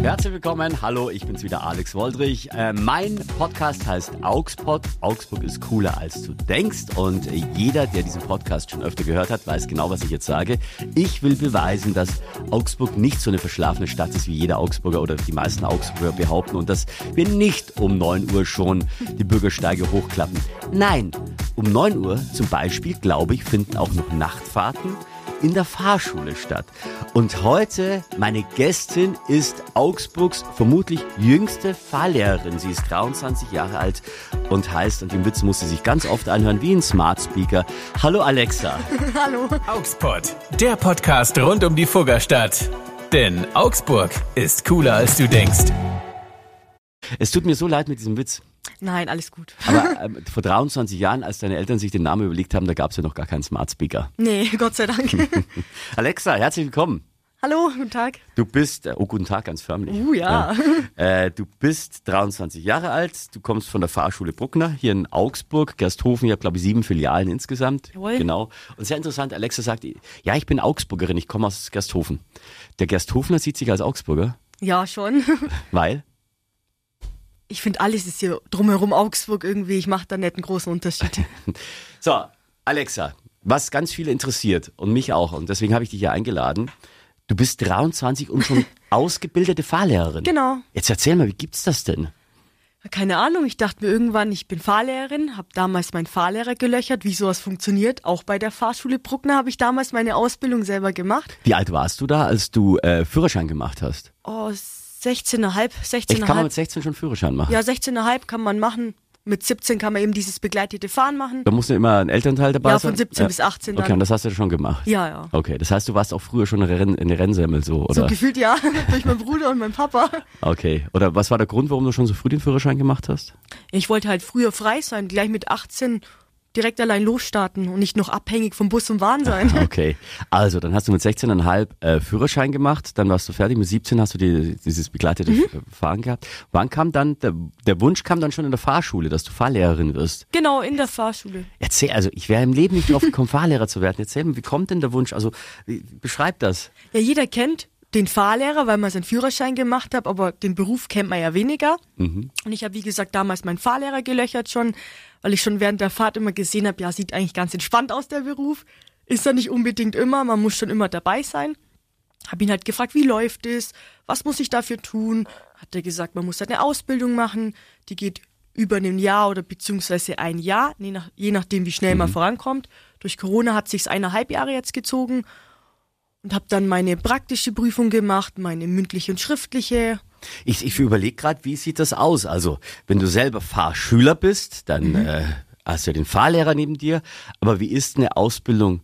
Herzlich willkommen. Hallo, ich bin's wieder, Alex Woldrich. Äh, mein Podcast heißt Augsburg. Augsburg ist cooler, als du denkst. Und jeder, der diesen Podcast schon öfter gehört hat, weiß genau, was ich jetzt sage. Ich will beweisen, dass Augsburg nicht so eine verschlafene Stadt ist, wie jeder Augsburger oder die meisten Augsburger behaupten. Und dass wir nicht um 9 Uhr schon die Bürgersteige hochklappen. Nein, um 9 Uhr zum Beispiel, glaube ich, finden auch noch Nachtfahrten in der Fahrschule statt. Und heute, meine Gästin ist Augsburgs vermutlich jüngste Fahrlehrerin. Sie ist 23 Jahre alt und heißt, und den Witz muss sie sich ganz oft anhören, wie ein Smart Speaker. Hallo Alexa. Hallo. Augsburg, der Podcast rund um die Fuggerstadt. Denn Augsburg ist cooler, als du denkst. Es tut mir so leid mit diesem Witz. Nein, alles gut. Aber ähm, vor 23 Jahren, als deine Eltern sich den Namen überlegt haben, da gab es ja noch gar keinen Smart Speaker. Nee, Gott sei Dank. Alexa, herzlich willkommen. Hallo, guten Tag. Du bist, äh, oh guten Tag, ganz förmlich. Uh, ja. ja. Äh, du bist 23 Jahre alt, du kommst von der Fahrschule Bruckner hier in Augsburg, Gersthofen, ihr habt glaube ich sieben Filialen insgesamt. Jawohl. Genau. Und sehr interessant, Alexa sagt, ja, ich bin Augsburgerin, ich komme aus Gersthofen. Der Gersthofener sieht sich als Augsburger, Ja, schon. weil? Ich finde alles ist hier drumherum Augsburg irgendwie. Ich mache da nicht einen großen Unterschied. So, Alexa, was ganz viele interessiert und mich auch, und deswegen habe ich dich hier eingeladen. Du bist 23 und schon ausgebildete Fahrlehrerin. Genau. Jetzt erzähl mal, wie gibt's das denn? Keine Ahnung, ich dachte mir irgendwann, ich bin Fahrlehrerin, habe damals meinen Fahrlehrer gelöchert, wie sowas funktioniert. Auch bei der Fahrschule Bruckner habe ich damals meine Ausbildung selber gemacht. Wie alt warst du da, als du äh, Führerschein gemacht hast? Oh, 16,5, Echt, kann man 16,5. mit 16 schon Führerschein machen? Ja, 16,5 kann man machen. Mit 17 kann man eben dieses begleitete Fahren machen. Da muss ja immer ein Elternteil dabei Ja, sein? von 17 bis 18 dann. Okay, und das hast du schon gemacht? Ja, ja. Okay, das heißt, du warst auch früher schon eine, Renn eine Rennsemmel so, oder? So gefühlt ja, durch meinen Bruder und meinen Papa. okay, oder was war der Grund, warum du schon so früh den Führerschein gemacht hast? Ich wollte halt früher frei sein, gleich mit 18 direkt allein losstarten und nicht noch abhängig vom Bus und Bahn sein. Okay, also dann hast du mit 16,5 äh, Führerschein gemacht, dann warst du fertig, mit 17 hast du die, dieses begleitete Mhm. Fahren gehabt. Wann kam dann, der, der Wunsch kam dann schon in der Fahrschule, dass du Fahrlehrerin wirst? Genau, in der Fahrschule. Erzähl, also ich wäre im Leben nicht drauf gekommen, Fahrlehrer zu werden. Erzähl mir, wie kommt denn der Wunsch? Also wie, beschreib das. Ja, jeder kennt den Fahrlehrer, weil man seinen Führerschein gemacht hat, aber den Beruf kennt man ja weniger. Und ich habe, wie gesagt, damals meinen Fahrlehrer gelöchert schon, weil ich schon während der Fahrt immer gesehen habe, ja, sieht eigentlich ganz entspannt aus, der Beruf. Ist er nicht unbedingt immer, man muss schon immer dabei sein. Hab ihn halt gefragt, wie läuft es? Was muss ich dafür tun? Hat er gesagt, man muss halt eine Ausbildung machen, die geht über ein Jahr oder beziehungsweise ein Jahr, je, nach, je nachdem, wie schnell man vorankommt. Durch Corona hat sich's eineinhalb Jahre jetzt gezogen und habe dann meine praktische Prüfung gemacht, meine mündliche und schriftliche. Ich, ich überlege gerade, wie sieht das aus? Also, wenn du selber Fahrschüler bist, dann äh, hast du ja den Fahrlehrer neben dir. Aber wie ist eine Ausbildung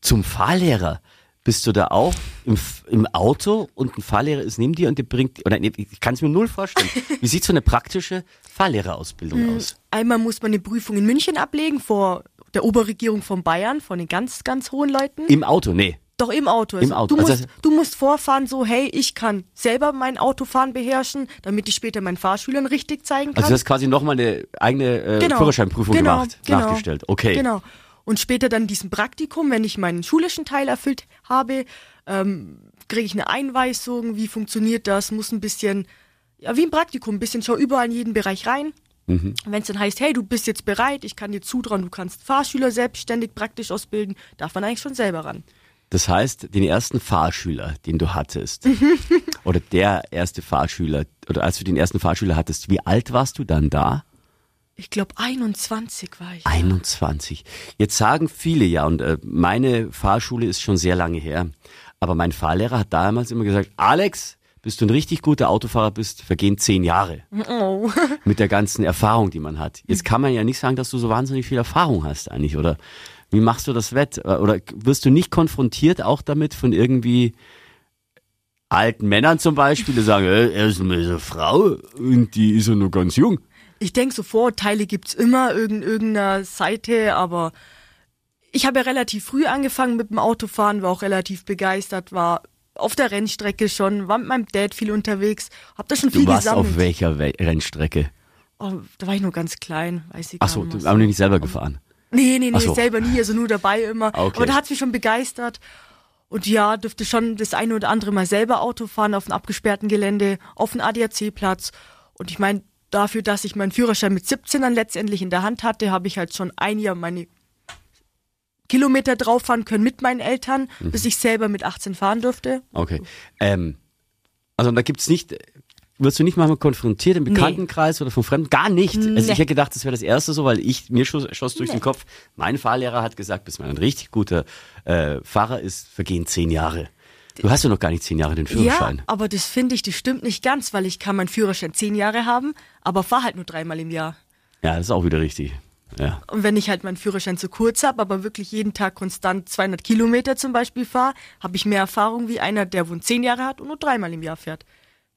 zum Fahrlehrer? Bist du da auch im, im Auto und ein Fahrlehrer ist neben dir und der bringt, oder nee, ich kann es mir null vorstellen. Wie sieht so eine praktische Fahrlehrerausbildung aus? Einmal muss man eine Prüfung in München ablegen vor der Oberregierung von Bayern, von den ganz, ganz hohen Leuten. Im Auto, nee. Doch im Auto. Im Auto. Du, Also musst, du musst vorfahren, so, hey, ich kann selber mein Autofahren beherrschen, damit ich später meinen Fahrschülern richtig zeigen kann. Also du hast quasi nochmal eine eigene äh, Genau. Führerscheinprüfung Genau, gemacht, genau. nachgestellt. Okay. Genau. Und später dann diesen Praktikum, wenn ich meinen schulischen Teil erfüllt habe, ähm, kriege ich eine Einweisung, wie funktioniert das, muss ein bisschen, ja, wie ein Praktikum, ein bisschen schau überall in jeden Bereich rein. Mhm. Wenn es dann heißt, hey, du bist jetzt bereit, ich kann dir zutrauen, du kannst Fahrschüler selbstständig praktisch ausbilden, darf man eigentlich schon selber ran. Das heißt, den ersten Fahrschüler, den du hattest, oder der erste Fahrschüler, oder als du den ersten Fahrschüler hattest, wie alt warst du dann da? Ich glaube, 21 war ich. 21. Jetzt sagen viele ja, und äh, meine Fahrschule ist schon sehr lange her, aber mein Fahrlehrer hat damals immer gesagt, Alex, bis du ein richtig guter Autofahrer bist, vergehen zehn Jahre Oh. mit der ganzen Erfahrung, die man hat. Jetzt kann man ja nicht sagen, dass du so wahnsinnig viel Erfahrung hast eigentlich, oder? Wie machst du das wett? Oder wirst du nicht konfrontiert auch damit von irgendwie alten Männern zum Beispiel, die sagen, äh, er ist eine Frau und die ist ja nur ganz jung. Ich denke, so Vorurteile gibt's immer irgend, irgendeiner Seite, aber ich habe ja relativ früh angefangen mit dem Autofahren, war auch relativ begeistert, war auf der Rennstrecke schon, war mit meinem Dad viel unterwegs, hab da schon viel Du warst gesammelt. auf welcher We Rennstrecke? oh, da war ich noch ganz klein, weiß ich Ach gar so, nicht. du mehr hast aber nicht selber gefahren. Nee, nee, nee, so. selber nie, also nur dabei immer. Okay. Aber da hat's mich schon begeistert. Und ja, dürfte schon das eine oder andere mal selber Auto fahren auf einem abgesperrten Gelände, auf einem ADAC-Platz. Und ich meine, dafür, dass ich meinen Führerschein mit 17 dann letztendlich in der Hand hatte, habe ich halt schon ein Jahr meine Kilometer drauf fahren können mit meinen Eltern, mhm. bis ich selber mit 18 fahren durfte. Okay. Ähm, also da gibt's nicht, wirst du nicht manchmal konfrontiert im Bekanntenkreis nee. oder von Fremden? Gar nicht. Also nee. ich hätte gedacht, das wäre das Erste so, weil ich, mir schoss, schoss durch nee. den Kopf, mein Fahrlehrer hat gesagt, bis man ein richtig guter äh, Fahrer ist, vergehen zehn Jahre. Du hast ja noch gar nicht zehn Jahre den Führerschein. Ja, aber das finde ich, das stimmt nicht ganz, weil ich kann meinen Führerschein zehn Jahre haben, aber fahr halt nur dreimal im Jahr. Ja, das ist auch wieder richtig. Ja. Und wenn ich halt meinen Führerschein zu kurz habe, aber wirklich jeden Tag konstant 200 Kilometer zum Beispiel fahre, habe ich mehr Erfahrung wie einer, der wohl zehn Jahre hat und nur dreimal im Jahr fährt.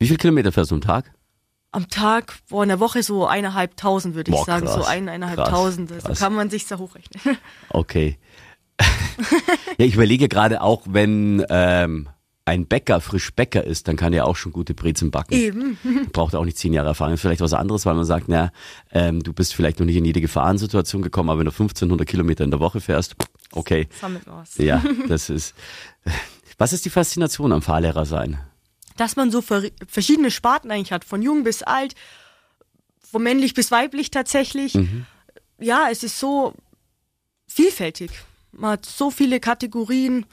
Wie viele Kilometer fährst du am Tag? Am Tag, boah, in der Woche so eineinhalbtausend, würde ich boah, sagen. Krass, so ein, eineinhalbtausend. Also krass. kann man sich da hochrechnen. Okay. ja, ich überlege gerade auch, wenn ähm, ein Bäcker frisch Bäcker ist, dann kann er auch schon gute Brezen backen. Eben. Braucht auch nicht zehn Jahre Erfahrung. Ist vielleicht was anderes, weil man sagt, na, ähm, du bist vielleicht noch nicht in jede Gefahrensituation gekommen, aber wenn du 1500 Kilometer in der Woche fährst, okay. Sammelt was. Ja, das ist. Was ist die Faszination am Fahrlehrer sein? Dass man so verschiedene Sparten eigentlich hat, von jung bis alt, von männlich bis weiblich tatsächlich. Mhm. Ja, es ist so vielfältig. Man hat so viele Kategorien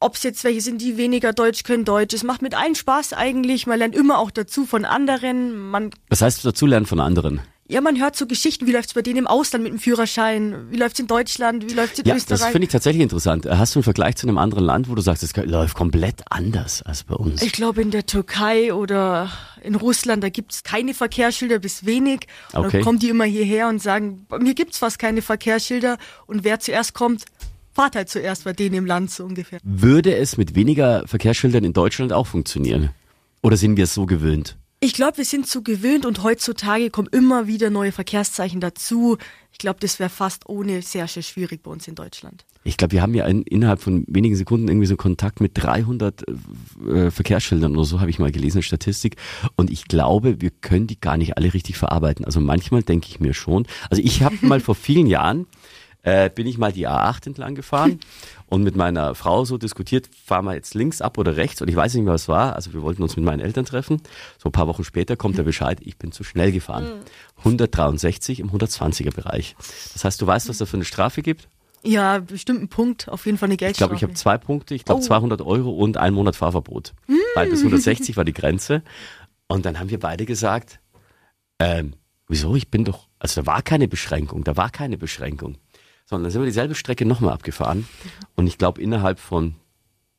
ob es jetzt welche sind, die weniger Deutsch können, Deutsch. Es macht mit allen Spaß eigentlich. Man lernt immer auch dazu von anderen. Man Was heißt dazu lernen von anderen? Ja, man hört so Geschichten, wie läuft's bei denen im Ausland mit dem Führerschein, wie läuft's in Deutschland, wie läuft's in ja, Österreich. Das finde ich tatsächlich interessant. Hast du einen Vergleich zu einem anderen Land, wo du sagst, es läuft komplett anders als bei uns? Ich glaube in der Türkei oder in Russland, da gibt's keine Verkehrsschilder bis wenig. Und okay. dann kommen die immer hierher und sagen, bei mir gibt's fast keine Verkehrsschilder und wer zuerst kommt, fahrt halt zuerst bei denen im Land so ungefähr. Würde es mit weniger Verkehrsschildern in Deutschland auch funktionieren? Oder sind wir es so gewöhnt? Ich glaube, wir sind so gewöhnt und heutzutage kommen immer wieder neue Verkehrszeichen dazu. Ich glaube, das wäre fast ohne sehr, sehr schwierig bei uns in Deutschland. Ich glaube, wir haben ja in, innerhalb von wenigen Sekunden irgendwie so Kontakt mit 300 äh, Verkehrsschildern oder so, habe ich mal gelesen, Statistik. Und ich glaube, wir können die gar nicht alle richtig verarbeiten. Also manchmal denke ich mir schon. Also ich habe mal vor vielen Jahren äh, bin ich mal die A8 entlang gefahren und mit meiner Frau so diskutiert, fahren wir jetzt links ab oder rechts und ich weiß nicht mehr, was war. Also wir wollten uns mit meinen Eltern treffen. So ein paar Wochen später kommt der Bescheid, ich bin zu schnell gefahren. 163 im 120er Bereich. Das heißt, du weißt, was da für eine Strafe gibt? Ja, bestimmt ein Punkt, auf jeden Fall eine Geldstrafe. Ich glaube, ich habe zwei Punkte, ich glaube oh. 200 Euro und ein Monat Fahrverbot. Mm. Weil bis 160 war die Grenze. Und dann haben wir beide gesagt, ähm, wieso, ich bin doch, also da war keine Beschränkung, da war keine Beschränkung sondern dann sind wir dieselbe Strecke nochmal abgefahren. Und ich glaube, innerhalb von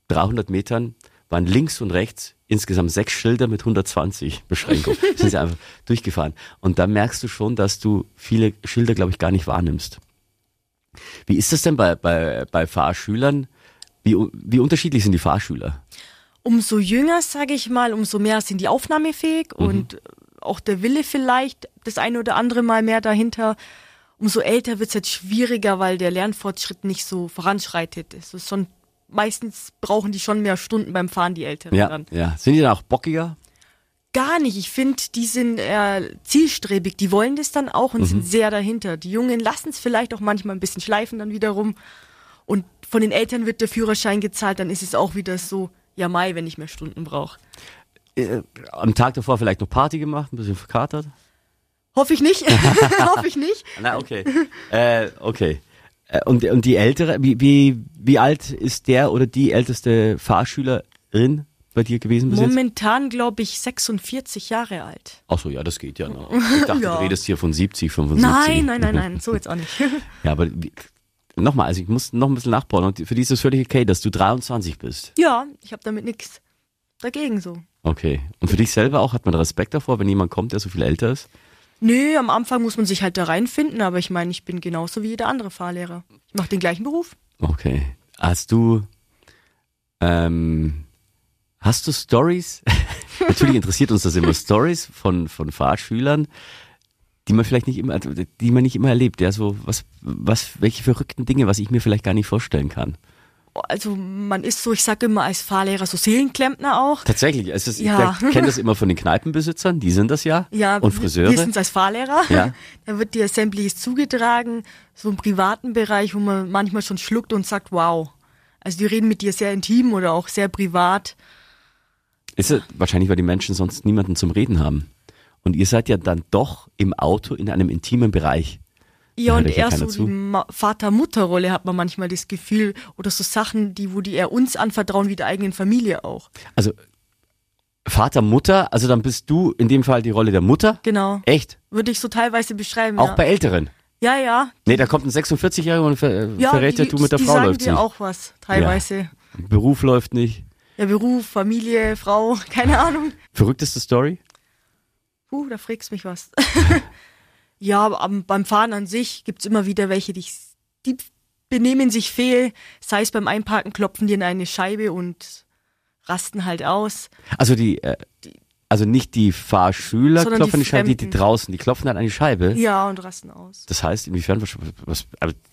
300 Metern waren links und rechts insgesamt sechs Schilder mit 120 Beschränkung. sind sie einfach durchgefahren. Und da merkst du schon, dass du viele Schilder, glaube ich, gar nicht wahrnimmst. Wie ist das denn bei, bei, bei Fahrschülern? Wie, wie unterschiedlich sind die Fahrschüler? Umso jünger, sage ich mal, umso mehr sind die aufnahmefähig mhm. und auch der Wille vielleicht das eine oder andere Mal mehr dahinter umso älter wird es jetzt schwieriger, weil der Lernfortschritt nicht so voranschreitet. Es ist schon, meistens brauchen die schon mehr Stunden beim Fahren, die Älteren ja, dann. Ja, sind die dann auch bockiger? Gar nicht. Ich finde, die sind eher zielstrebig. Die wollen das dann auch und mhm. sind sehr dahinter. Die Jungen lassen es vielleicht auch manchmal ein bisschen schleifen dann wiederum. Und von den Eltern wird der Führerschein gezahlt, dann ist es auch wieder so, ja Mai, wenn ich mehr Stunden brauche. Äh, am Tag davor vielleicht noch Party gemacht, ein bisschen verkatert? Hoffe ich nicht. Hoffe ich nicht. Na, okay. Äh, okay. Äh, und, und die ältere, wie, wie, wie alt ist der oder die älteste Fahrschülerin bei dir gewesen bis Momentan glaube ich 46 Jahre alt. Ach so, ja, das geht ja noch. Ich dachte, ja. du redest hier von 70, 75. Nein, nein, nein, nein, so jetzt auch nicht. ja, aber nochmal, also ich muss noch ein bisschen nachbauen und für die ist es völlig okay, dass du 23 bist. Ja, ich habe damit nichts dagegen so. Okay. Und für dich selber auch, hat man Respekt davor, wenn jemand kommt, der so viel älter ist? Nö, am Anfang muss man sich halt da reinfinden, aber ich meine, ich bin genauso wie jeder andere Fahrlehrer. Ich mache den gleichen Beruf. Okay. Hast du ähm, hast du Stories? Natürlich interessiert uns das immer Stories von von Fahrschülern, die man vielleicht nicht immer, die man nicht immer erlebt. Ja, so was was welche verrückten Dinge, was ich mir vielleicht gar nicht vorstellen kann also man ist so, ich sage immer als Fahrlehrer so Seelenklempner auch. Tatsächlich, also ja. ich kenne das immer von den Kneipenbesitzern, die sind das ja. Ja, und Friseure. Wir sind als Fahrlehrer. Ja. Da wird die Assemblies zugetragen, so im privaten Bereich, wo man manchmal schon schluckt und sagt, wow. Also die reden mit dir sehr intim oder auch sehr privat. Ist es wahrscheinlich, weil die Menschen sonst niemanden zum Reden haben. Und ihr seid ja dann doch im Auto in einem intimen Bereich. Ja, und ja eher so zu. die Vater-Mutter-Rolle hat man manchmal das Gefühl. Oder so Sachen, die, wo die eher uns anvertrauen, wie der eigenen Familie auch. Also Vater, Mutter, also dann bist du in dem Fall die Rolle der Mutter. Genau. Echt? Würde ich so teilweise beschreiben. Auch ja. bei Älteren. Ja, ja. Nee, da kommt ein 46-Jähriger und ver Ja, verrät ja, du mit der die Frau sagen läuft dir nicht. auch was, teilweise. Beruf läuft nicht. Ja. Beruf, Familie, Frau, keine Ahnung. Verrückteste Story? Puh, da fragst mich was. ja, am, beim Fahren an sich gibt's immer wieder welche, die, die benehmen sich fehl. Sei es beim Einparken, klopfen die in eine Scheibe und rasten halt aus. Also die, äh, also nicht die Fahrschüler Sondern klopfen die die Scheibe, die, die draußen, die klopfen an eine Scheibe. Ja, und rasten aus. Das heißt, inwiefern, was, was,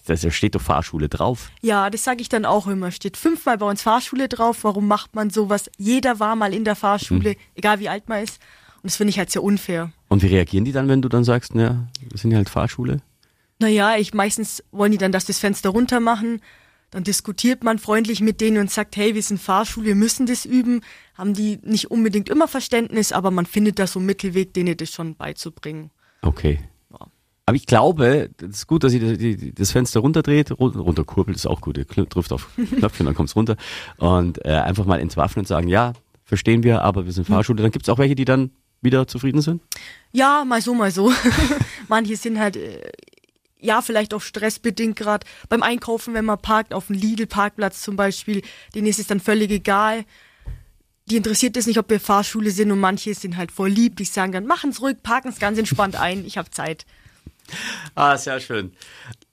da steht doch Fahrschule drauf. Ja, das sage ich dann auch immer. Steht fünfmal bei uns Fahrschule drauf. Warum macht man sowas? Jeder war mal in der Fahrschule, egal wie alt man ist. Und das finde ich halt sehr unfair. Und wie reagieren die dann, wenn du dann sagst, naja, wir sind ja halt Fahrschule? Naja, ich meistens wollen die dann, dass das Fenster runter machen. Dann diskutiert man freundlich mit denen und sagt, hey, wir sind Fahrschule, wir müssen das üben. Haben die nicht unbedingt immer Verständnis, aber man findet da so einen Mittelweg, denen das schon beizubringen. Okay. Ja. Aber ich glaube, das ist gut, dass ihr das Fenster runterdreht, run- runterkurbelt ist auch gut, ihr drückt auf Knöpfchen, dann kommt's runter und äh, einfach mal entwaffnen und sagen, ja, verstehen wir, aber wir sind Fahrschule. Dann gibt's auch welche, die dann wieder zufrieden sind. Ja, mal so, mal so. Manche sind halt, äh, ja, vielleicht auch stressbedingt gerade beim Einkaufen, wenn man parkt, auf dem Lidl-Parkplatz zum Beispiel, denen ist es dann völlig egal. Die interessiert es nicht, ob wir Fahrschule sind und manche sind halt voll lieb, die sagen dann, machen's ruhig, parken's ganz entspannt ein, ich habe Zeit. Ah, sehr schön.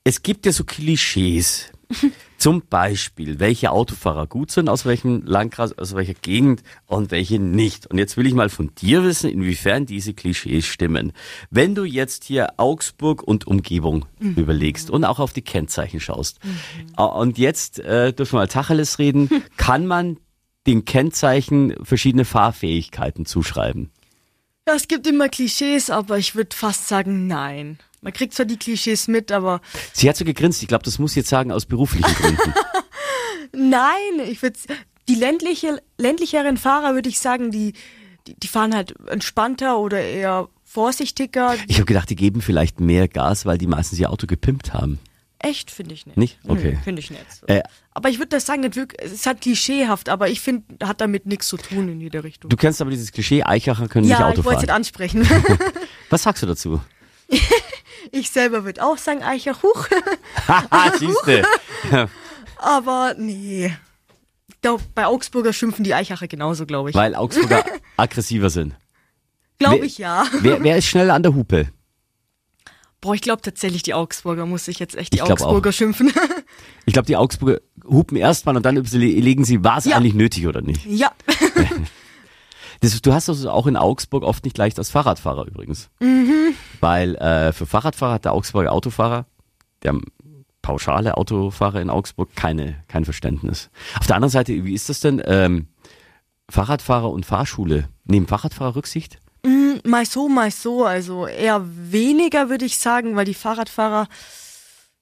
Es gibt ja so Klischees. Zum Beispiel, welche Autofahrer gut sind, aus welchem Landkreis, aus welcher Gegend und welche nicht. Und jetzt will ich mal von dir wissen, inwiefern diese Klischees stimmen. Wenn du jetzt hier Augsburg und Umgebung überlegst und auch auf die Kennzeichen schaust. Äh, Und jetzt äh, dürfen wir mal Tacheles reden. Kann man den Kennzeichen verschiedene Fahrfähigkeiten zuschreiben? Ja, es gibt immer Klischees, aber ich würde fast sagen, nein. Man kriegt zwar die Klischees mit, aber Sie hat so gegrinst. Ich glaube, das muss ich jetzt sagen aus beruflichen Gründen. Nein, ich würde die ländliche, ländlicheren Fahrer würde ich sagen, die, die, die fahren halt entspannter oder eher vorsichtiger. Ich habe gedacht, die geben vielleicht mehr Gas, weil die meistens ihr Auto gepimpt haben. Echt finde ich nicht. Nicht? Okay. Finde ich nicht. Äh, aber ich würde das sagen, nicht wirklich, es ist halt klischeehaft, aber ich finde, hat damit nichts zu tun in jeder Richtung. Du kennst aber dieses Klischee, Eichacher können nicht ja, Auto ich wollte es fahren. nicht ansprechen. Was sagst du dazu? ich selber würde auch sagen, Eicher, huch. Haha, siehste. aber nee. Glaub, bei Augsburger schimpfen die Eichacher genauso, glaube ich. Weil Augsburger aggressiver sind. Glaube ich ja. Wer, wer ist schneller an der Hupe? Boah, ich glaube tatsächlich, die Augsburger muss ich jetzt echt die Augsburger schimpfen. Ich glaube, die Augsburger hupen erstmal und dann überlegen sie, war es Ja. eigentlich nötig oder nicht. ja. Das, du hast das auch in Augsburg oft nicht leicht als Fahrradfahrer übrigens. Weil äh, für Fahrradfahrer hat der Augsburger Autofahrer, der pauschale Autofahrer in Augsburg, keine, kein Verständnis. Auf der anderen Seite, wie ist das denn? Ähm, Fahrradfahrer und Fahrschule, nehmen Fahrradfahrer Rücksicht? Mal so, mal so. Also eher weniger, würde ich sagen, weil die Fahrradfahrer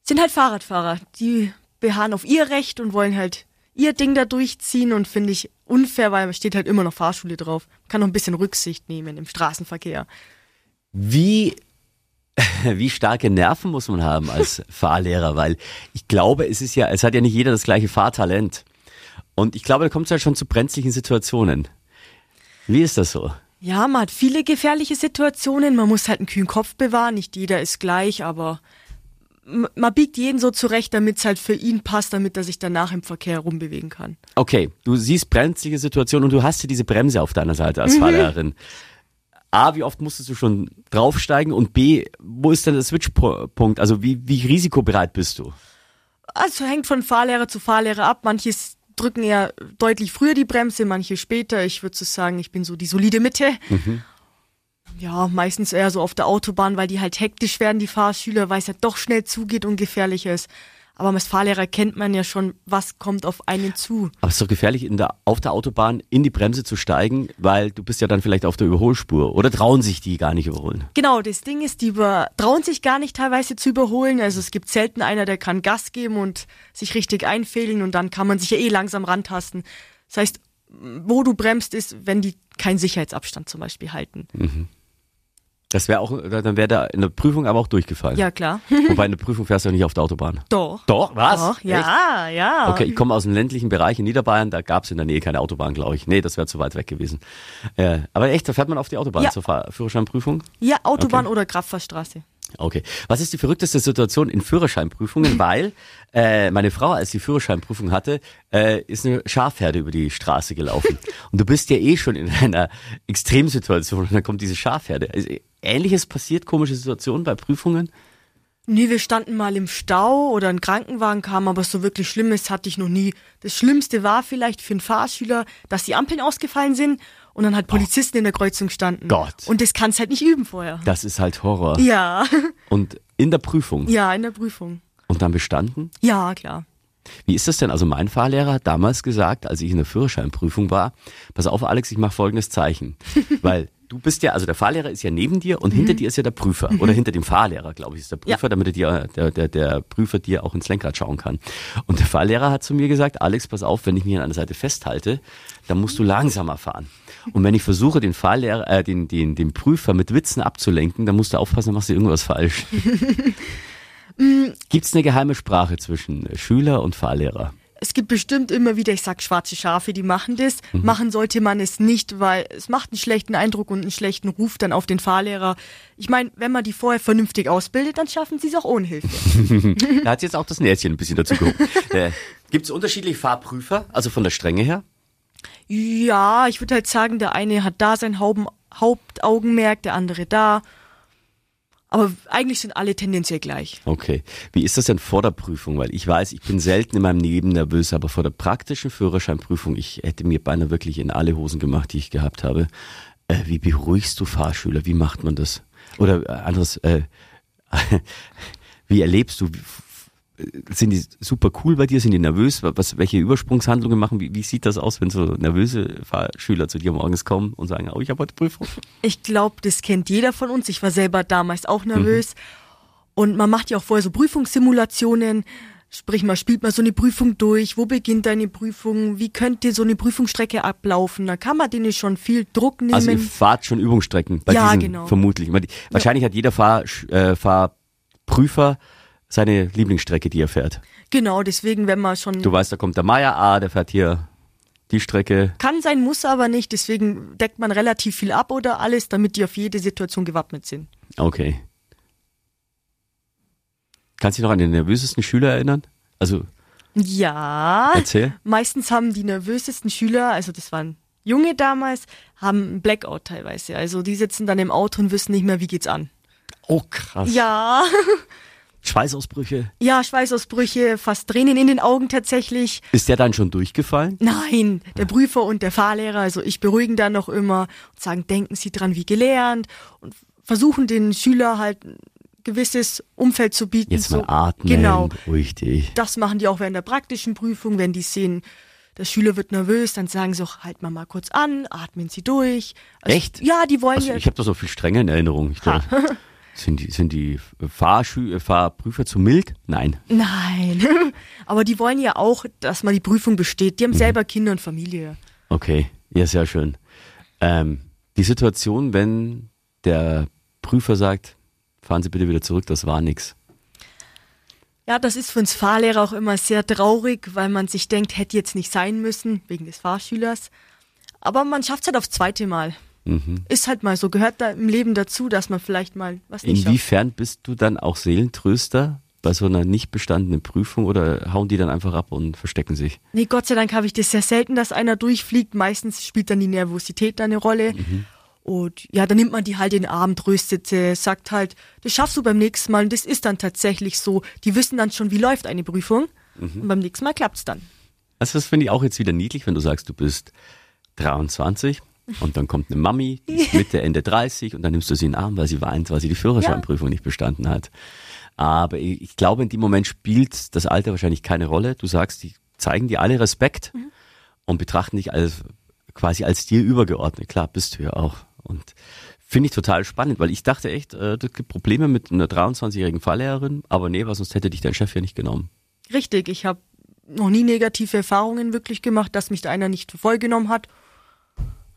sind halt Fahrradfahrer. Die beharren auf ihr Recht und wollen halt ihr Ding da durchziehen und finde ich unfair, weil steht halt immer noch Fahrschule drauf. Man kann noch ein bisschen Rücksicht nehmen im Straßenverkehr. Wie, wie starke Nerven muss man haben als Fahrlehrer? Weil ich glaube, es ist ja, es hat ja nicht jeder das gleiche Fahrtalent. Und ich glaube, da kommt es halt schon zu brenzlichen Situationen. Wie ist das so? Ja, man hat viele gefährliche Situationen. Man muss halt einen kühlen Kopf bewahren. Nicht jeder ist gleich, aber man biegt jeden so zurecht, damit es halt für ihn passt, damit er sich danach im Verkehr rumbewegen kann. Okay, du siehst brenzlige Situationen und du hast ja diese Bremse auf deiner Seite als Fahrlehrerin. A, wie oft musstest du schon draufsteigen und B, wo ist denn der Switchpunkt? Also wie, wie risikobereit bist du? Also hängt von Fahrlehrer zu Fahrlehrer ab. Manches drücken eher deutlich früher die Bremse, manche später. Ich würde so sagen, ich bin so die solide Mitte. Ja, meistens eher so auf der Autobahn, weil die halt hektisch werden, die Fahrschüler, weil es halt doch schnell zugeht und gefährlicher ist. Aber als Fahrlehrer kennt man ja schon, was kommt auf einen zu. Aber es ist doch gefährlich, in der, auf der Autobahn in die Bremse zu steigen, weil du bist ja dann vielleicht auf der Überholspur. Oder trauen sich die gar nicht überholen? Genau, das Ding ist, die über, trauen sich gar nicht teilweise zu überholen. Also es gibt selten einer, der kann Gas geben und sich richtig einfädeln und dann kann man sich ja eh langsam rantasten. Das heißt, wo du bremst, ist, wenn die keinen Sicherheitsabstand zum Beispiel halten. Mhm. Das wäre auch, dann wäre da in der Prüfung aber auch durchgefallen. Ja, klar. Wobei in der Prüfung fährst du ja nicht auf der Autobahn. Doch. Doch, was? Doch, ja, Echt? ja. Okay, ich komme aus dem ländlichen Bereich in Niederbayern, da gab es in der Nähe keine Autobahn, glaube ich. Nee, das wäre zu weit weg gewesen. Äh, aber echt, da fährt man auf die Autobahn Ja. zur Fahr Führerscheinprüfung? Ja, Autobahn Okay. oder Kraftfahrstraße. Okay. Was ist die verrückteste Situation in Führerscheinprüfungen? Weil äh, meine Frau, als sie Führerscheinprüfung hatte, äh, ist eine Schafherde über die Straße gelaufen. Und du bist ja eh schon in einer Extremsituation und dann kommt diese Schafherde. Also, Ähnliches passiert, komische Situationen bei Prüfungen? Nee, wir standen mal im Stau oder ein Krankenwagen kam, aber so wirklich Schlimmes hatte ich noch nie. Das Schlimmste war vielleicht für einen Fahrschüler, dass die Ampeln ausgefallen sind und dann halt Polizisten in der Kreuzung standen. Gott. Und das kannst halt nicht üben vorher. Das ist halt Horror. Ja, Und in der Prüfung ja, in der Prüfung. und dann bestanden? Ja, klar. Wie ist das denn? Also mein Fahrlehrer hat damals gesagt, als ich in der Führerscheinprüfung war, pass auf Alex, ich mache folgendes Zeichen. Weil du bist ja, also der Fahrlehrer ist ja neben dir und hinter dir ist ja der Prüfer. Oder hinter dem Fahrlehrer, glaube ich, ist der Prüfer, Ja. damit er dir, der, der, der Prüfer dir auch ins Lenkrad schauen kann. Und der Fahrlehrer hat zu mir gesagt, Alex, pass auf, wenn ich mich an einer Seite festhalte, dann musst du langsamer fahren. Und wenn ich versuche, den Fahrlehrer, äh, den, den, den Prüfer mit Witzen abzulenken, dann musst du aufpassen, dann machst du irgendwas falsch. Gibt es eine geheime Sprache zwischen Schüler und Fahrlehrer? Es gibt bestimmt immer wieder, ich sag schwarze Schafe, die machen das. Mhm. Machen sollte man es nicht, weil es macht einen schlechten Eindruck und einen schlechten Ruf dann auf den Fahrlehrer. Ich meine, wenn man die vorher vernünftig ausbildet, dann schaffen sie es auch ohne Hilfe. Da hat jetzt auch das Näschen ein bisschen dazu gehoben. äh, Gibt es unterschiedliche Fahrprüfer, also von der Strenge her? Ja, ich würde halt sagen, der eine hat da sein Hauben, Hauptaugenmerk, der andere da. Aber eigentlich sind alle tendenziell gleich. Okay. Wie ist das denn vor der Prüfung? Weil ich weiß, ich bin selten in meinem Leben nervös, aber vor der praktischen Führerscheinprüfung, ich hätte mir beinahe wirklich in alle Hosen gemacht, die ich gehabt habe. Äh, wie beruhigst du Fahrschüler? Wie macht man das? Oder äh, anderes, äh, wie erlebst du? Sind die super cool bei dir? Sind die nervös? Was, welche Übersprungshandlungen machen? Wie, wie sieht das aus, wenn so nervöse Fahrschüler zu dir morgens kommen und sagen, oh, ich habe heute Prüfung? Ich glaube, das kennt jeder von uns. Ich war selber damals auch nervös. Und man macht ja auch vorher so Prüfungssimulationen. Sprich, man spielt mal so eine Prüfung durch. Wo beginnt deine Prüfung? Wie könnte so eine Prüfungsstrecke ablaufen? Da kann man denen schon viel Druck nehmen. Also ihr fahrt schon Übungsstrecken bei Ja, diesen genau. vermutlich. Wahrscheinlich hat jeder Fahr, äh, Fahrprüfer seine Lieblingsstrecke, die er fährt. genau, deswegen, wenn man schon Du weißt, da kommt der Meier A, der fährt hier die Strecke. kann sein, muss aber nicht. Deswegen deckt man relativ viel ab oder alles, damit die auf jede Situation gewappnet sind. Okay. Kannst du dich noch an den nervösesten Schüler erinnern? Also Ja. erzähl. Meistens haben die nervösesten Schüler, also das waren Junge damals, haben einen Blackout teilweise. Also die sitzen dann im Auto und wissen nicht mehr, wie geht's an. Oh krass. Ja, Schweißausbrüche. ja, Schweißausbrüche, fast Tränen in den Augen tatsächlich. Ist der dann schon durchgefallen? Nein, der Prüfer und der Fahrlehrer, also ich beruhigen dann noch immer und sagen, denken Sie dran, wie gelernt und versuchen den Schüler halt ein gewisses Umfeld zu bieten. Jetzt so, mal atmen, Genau. beruhig dich. Das machen die auch während der praktischen Prüfung, wenn die sehen, der Schüler wird nervös, dann sagen sie auch, halt mal mal kurz an, atmen Sie durch. Also, Echt? Ja, die wollen Also, ja. ich habe das so viel strenger in Erinnerung. Ich sind die, sind die Fahrschü äh, Fahrprüfer zu mild? Nein. Nein. Aber die wollen ja auch, dass man die Prüfung besteht. Mhm. Die haben selber Kinder und Familie. Okay, ja, sehr schön. Ähm, die Situation, wenn der Prüfer sagt, fahren Sie bitte wieder zurück, das war nix. Ja, das ist für uns Fahrlehrer auch immer sehr traurig, weil man sich denkt, hätte jetzt nicht sein müssen, wegen des Fahrschülers. Aber man schafft es halt aufs zweite Mal. Mhm. Ist halt mal so, gehört da im Leben dazu, dass man vielleicht mal was nicht schafft. Inwiefern bist du dann auch Seelentröster bei so einer nicht bestandenen Prüfung oder hauen die dann einfach ab und verstecken sich? Nee, Gott sei Dank habe ich das sehr selten, dass einer durchfliegt. Meistens spielt dann die Nervosität da eine Rolle. Und ja, dann nimmt man die halt in den Arm, tröstet sie, sagt halt, das schaffst du beim nächsten Mal. Und das ist dann tatsächlich so. Die wissen dann schon, wie läuft eine Prüfung. Und beim nächsten Mal klappt's dann. Also das finde ich auch jetzt wieder niedlich, wenn du sagst, du bist 23 und dann kommt eine Mami, die ist Mitte, Ende 30 und dann nimmst du sie in den Arm, weil sie weint, weil sie die Führerscheinprüfung nicht bestanden hat. Aber ich, ich glaube, in dem Moment spielt das Alter wahrscheinlich keine Rolle. Du sagst, die zeigen dir alle Respekt mhm. und betrachten dich als quasi als dir übergeordnet. Klar, bist du ja auch. Und finde ich total spannend, weil ich dachte echt, äh, das gibt Probleme mit einer 23-jährigen Fahrlehrerin, aber nee, was sonst hätte dich dein Chef ja nicht genommen. Richtig, ich habe noch nie negative Erfahrungen wirklich gemacht, dass mich da einer nicht vollgenommen hat.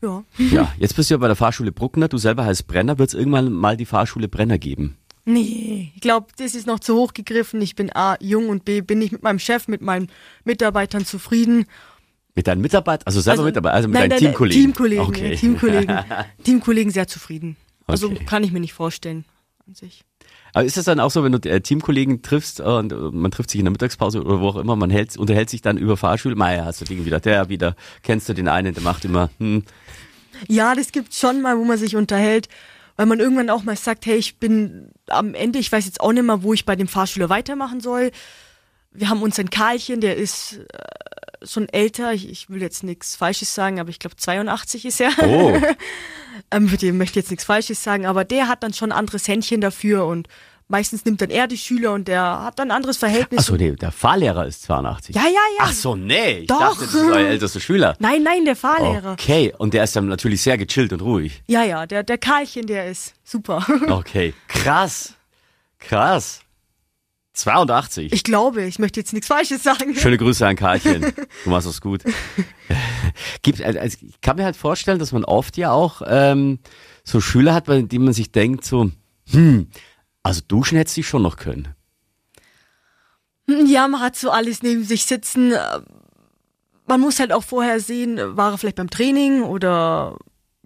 Ja. Ja, jetzt bist du ja bei der Fahrschule Bruckner, du selber heißt Brenner, wird es irgendwann mal die Fahrschule Brenner geben? Nee, ich glaube, das ist noch zu hoch gegriffen. Ich bin A, jung und B, bin ich mit meinem Chef, mit meinen Mitarbeitern zufrieden. Mit deinen Mitarbeitern, also selber also, Mitarbeiter, also mit nein, deinen nein, Teamkollegen? Teamkollegen, okay. Teamkollegen, Teamkollegen sehr zufrieden. Also okay. kann ich mir nicht vorstellen an sich. Aber ist das dann auch so, wenn du äh, Teamkollegen triffst und man trifft sich in der Mittagspause oder wo auch immer, man hält, unterhält sich dann über Fahrschule? Meier, hast du den wieder, der wieder, kennst du den einen, der macht immer, hm. Ja, das gibt schon mal, wo man sich unterhält, weil man irgendwann auch mal sagt, hey, ich bin am Ende, ich weiß jetzt auch nicht mehr, wo ich bei dem Fahrschüler weitermachen soll. Wir haben unseren Karlchen, der ist äh, schon älter, ich, ich will jetzt nichts Falsches sagen, aber ich glaube 82 ist er. Oh. ähm, für den möchte ich jetzt nichts Falsches sagen, aber der hat dann schon ein anderes Händchen dafür und meistens nimmt dann er die Schüler und der hat dann ein anderes Verhältnis. Achso, nee, der Fahrlehrer ist 82. Ja, ja, ja. Ach so, nee. Ich Doch. dachte, das ist euer ältester Schüler. Nein, nein, der Fahrlehrer. Okay, und der ist dann natürlich sehr gechillt und ruhig. Ja, ja, der, der Karlchen, der ist super. Okay, krass. Krass. 82. Ich glaube, ich möchte jetzt nichts Falsches sagen. Schöne Grüße an Karlchen. Du machst das gut. Gibt, also ich kann mir halt vorstellen, dass man oft ja auch ähm, so Schüler hat, bei denen man sich denkt, so, hm, also duschen hätte sie schon noch können. Ja, man hat so alles neben sich sitzen. Man muss halt auch vorher sehen, war er vielleicht beim Training oder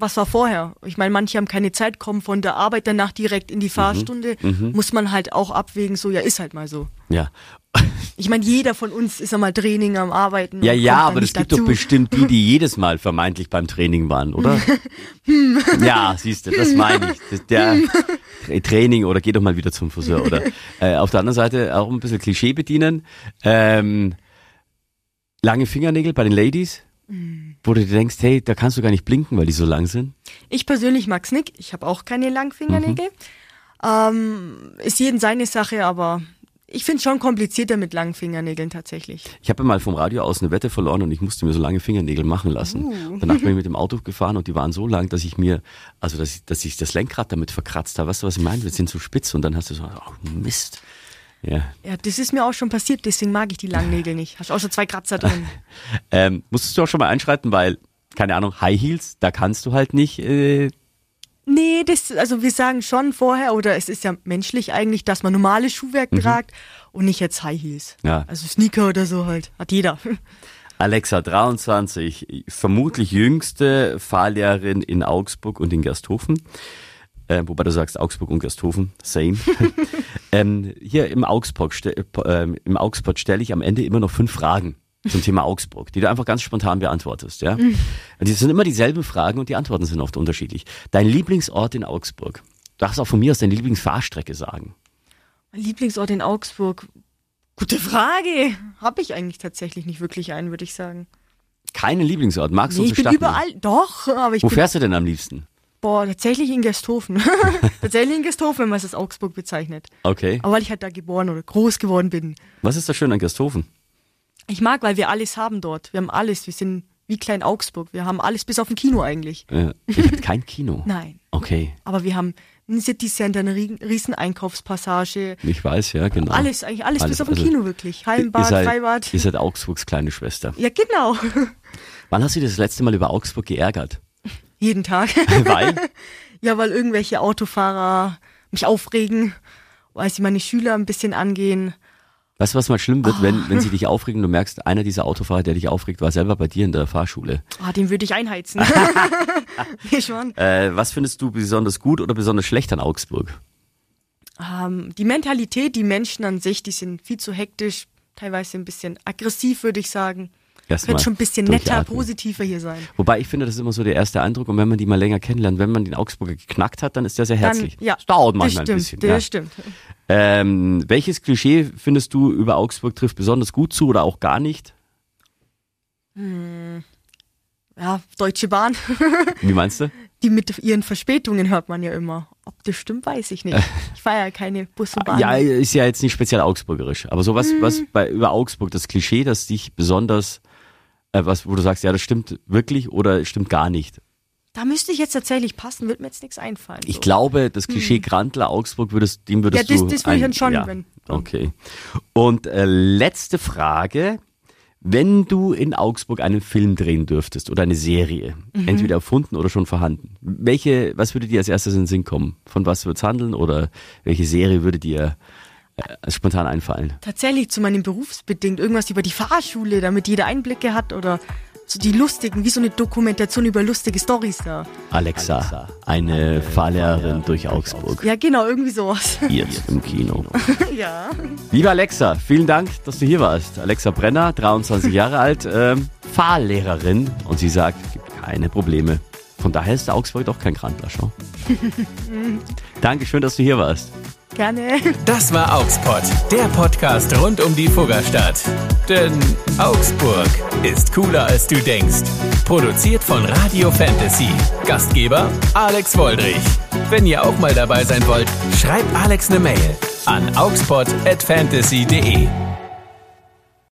was war vorher? Ich meine, manche haben keine Zeit, kommen von der Arbeit danach direkt in die mhm. Fahrstunde. Mhm, muss man halt auch abwägen, so, ja, ist halt mal so. Ja. Ich meine, jeder von uns ist einmal Training am Arbeiten. Ja, ja, aber es gibt dazu. doch bestimmt die, die jedes Mal vermeintlich beim Training waren, oder? ja, siehst du, das meine ich. Der Training oder geh doch mal wieder zum Friseur, oder? Äh, auf der anderen Seite auch ein bisschen Klischee bedienen. Ähm, lange Fingernägel bei den Ladies. Mhm. Wo du dir denkst, hey, da kannst du gar nicht blinken, weil die so lang sind? Ich persönlich mag's nicht. Ich habe auch keine langen Fingernägel. Mhm. Ähm, ist jeden seine Sache, aber ich finde es schon komplizierter mit langen Fingernägeln tatsächlich. Ich habe mal vom Radio aus eine Wette verloren und ich musste mir so lange Fingernägel machen lassen. Uh. Danach bin ich mit dem Auto gefahren und die waren so lang, dass ich mir, also dass ich, dass ich das Lenkrad damit verkratzt habe. Weißt du, was ich meine? Wir sind so spitz und dann hast du so, oh Mist. Ja. ja, das ist mir auch schon passiert, deswegen mag ich die langen Nägel nicht. Hast auch schon zwei Kratzer drin. ähm, musstest du auch schon mal einschreiten, weil, keine Ahnung, High Heels, da kannst du halt nicht. Äh nee, das, also wir sagen schon vorher, oder es ist ja menschlich eigentlich, dass man normales Schuhwerk mhm. tragt und nicht jetzt High Heels. Ja. Also Sneaker oder so halt, hat jeder. Alexa, 23, vermutlich jüngste Fahrlehrerin in Augsburg und in Gersthofen äh, wobei du sagst Augsburg und Gersthofen, same. ähm, hier im Augsburg, äh, im Augsburg stelle ich am Ende immer noch fünf Fragen zum Thema Augsburg, die du einfach ganz spontan beantwortest, ja. Mhm. Und die sind immer dieselben Fragen und die Antworten sind oft unterschiedlich. Dein Lieblingsort in Augsburg? Du darfst auch von mir aus deine Lieblingsfahrstrecke sagen. Mein Lieblingsort in Augsburg? Gute Frage. Habe ich eigentlich tatsächlich nicht wirklich einen, würde ich sagen. Keinen Lieblingsort? Magst nee, du ich bin überall, doch, aber ich Wo fährst du denn am liebsten? Boah, tatsächlich in Gesthofen. tatsächlich in Gesthofen, wenn man es als Augsburg bezeichnet. Okay. Aber weil ich halt da geboren oder groß geworden bin. Was ist da schön an Gesthofen? Ich mag, weil wir alles haben dort. Wir haben alles. Wir sind wie klein Augsburg. Wir haben alles bis auf ein Kino eigentlich. Ja. Ihr habt kein Kino? Nein. Okay. Aber wir haben ein City Center, eine riesen Einkaufspassage. Ich weiß, ja, genau. Alles, eigentlich alles, alles bis auf ein also, Kino wirklich. Hallenbad, ihr seid, Freibad. Ihr seid Augsburgs kleine Schwester. Ja, genau. Wann hast du dich das letzte Mal über Augsburg geärgert? Jeden Tag. Weil? ja, weil irgendwelche Autofahrer mich aufregen, weil sie meine Schüler ein bisschen angehen. Weißt du, was mal schlimm wird, oh. wenn, wenn sie dich aufregen, du merkst, einer dieser Autofahrer, der dich aufregt, war selber bei dir in der Fahrschule. Ah, den würde ich einheizen. nee, schon. Äh, was findest du besonders gut oder besonders schlecht an Augsburg? Ähm, die Mentalität, die Menschen an sich, die sind viel zu hektisch, teilweise ein bisschen aggressiv, würde ich sagen. Könnte schon ein bisschen netter, positiver hier sein. Wobei ich finde, das ist immer so der erste Eindruck und wenn man die mal länger kennenlernt, wenn man den Augsburger geknackt hat, dann ist der sehr herzlich. Dann, ja, das dauert manchmal das stimmt, ein bisschen. Das ja. stimmt. Ähm, welches Klischee findest du über Augsburg trifft besonders gut zu oder auch gar nicht? Hm. Ja, Deutsche Bahn. Wie meinst du? die mit ihren Verspätungen hört man ja immer. Ob das stimmt, weiß ich nicht. Ich fahre ja keine Bus und Bahn. Ja, ist ja jetzt nicht speziell augsburgerisch. Aber sowas, hm. was bei, über Augsburg, das Klischee, das dich besonders, äh, was, wo du sagst, ja, das stimmt wirklich oder stimmt gar nicht. Da müsste ich jetzt tatsächlich passen, wird mir jetzt nichts einfallen. Ich glaube, das Klischee hm. Grantler Augsburg würdest, dem würdest ja, das, du. Das würde ich dann schon, ja. wenn. Okay. Und äh, letzte Frage. Wenn du in Augsburg einen Film drehen dürftest oder eine Serie, mhm. entweder erfunden oder schon vorhanden, welche, was würde dir als erstes in den Sinn kommen? Von was wird es handeln oder welche Serie würde dir äh, spontan einfallen? Tatsächlich zu meinem Berufsbedingt, irgendwas über die Fahrschule, damit jeder Einblicke hat oder so die lustigen, wie so eine Dokumentation über lustige Stories da. Alexa, Alexa eine Fahrlehrerin durch Augsburg. Ja, genau, irgendwie sowas. Jetzt im Kino. ja. Liebe Alexa, vielen Dank, dass du hier warst. Alexa Brenner, 23 Jahre alt, ähm, Fahrlehrerin und sie sagt, es gibt keine Probleme. Von daher ist der Augsburg doch kein Grandler. Dankeschön, dass du hier warst. Gerne. Das war Augsburg, der Podcast rund um die Fuggerstadt. Denn Augsburg ist cooler als du denkst. Produziert von Radio Fantasy. Gastgeber Alex Woldrich. Wenn ihr auch mal dabei sein wollt, schreibt Alex eine Mail an augspot@fantasy.de.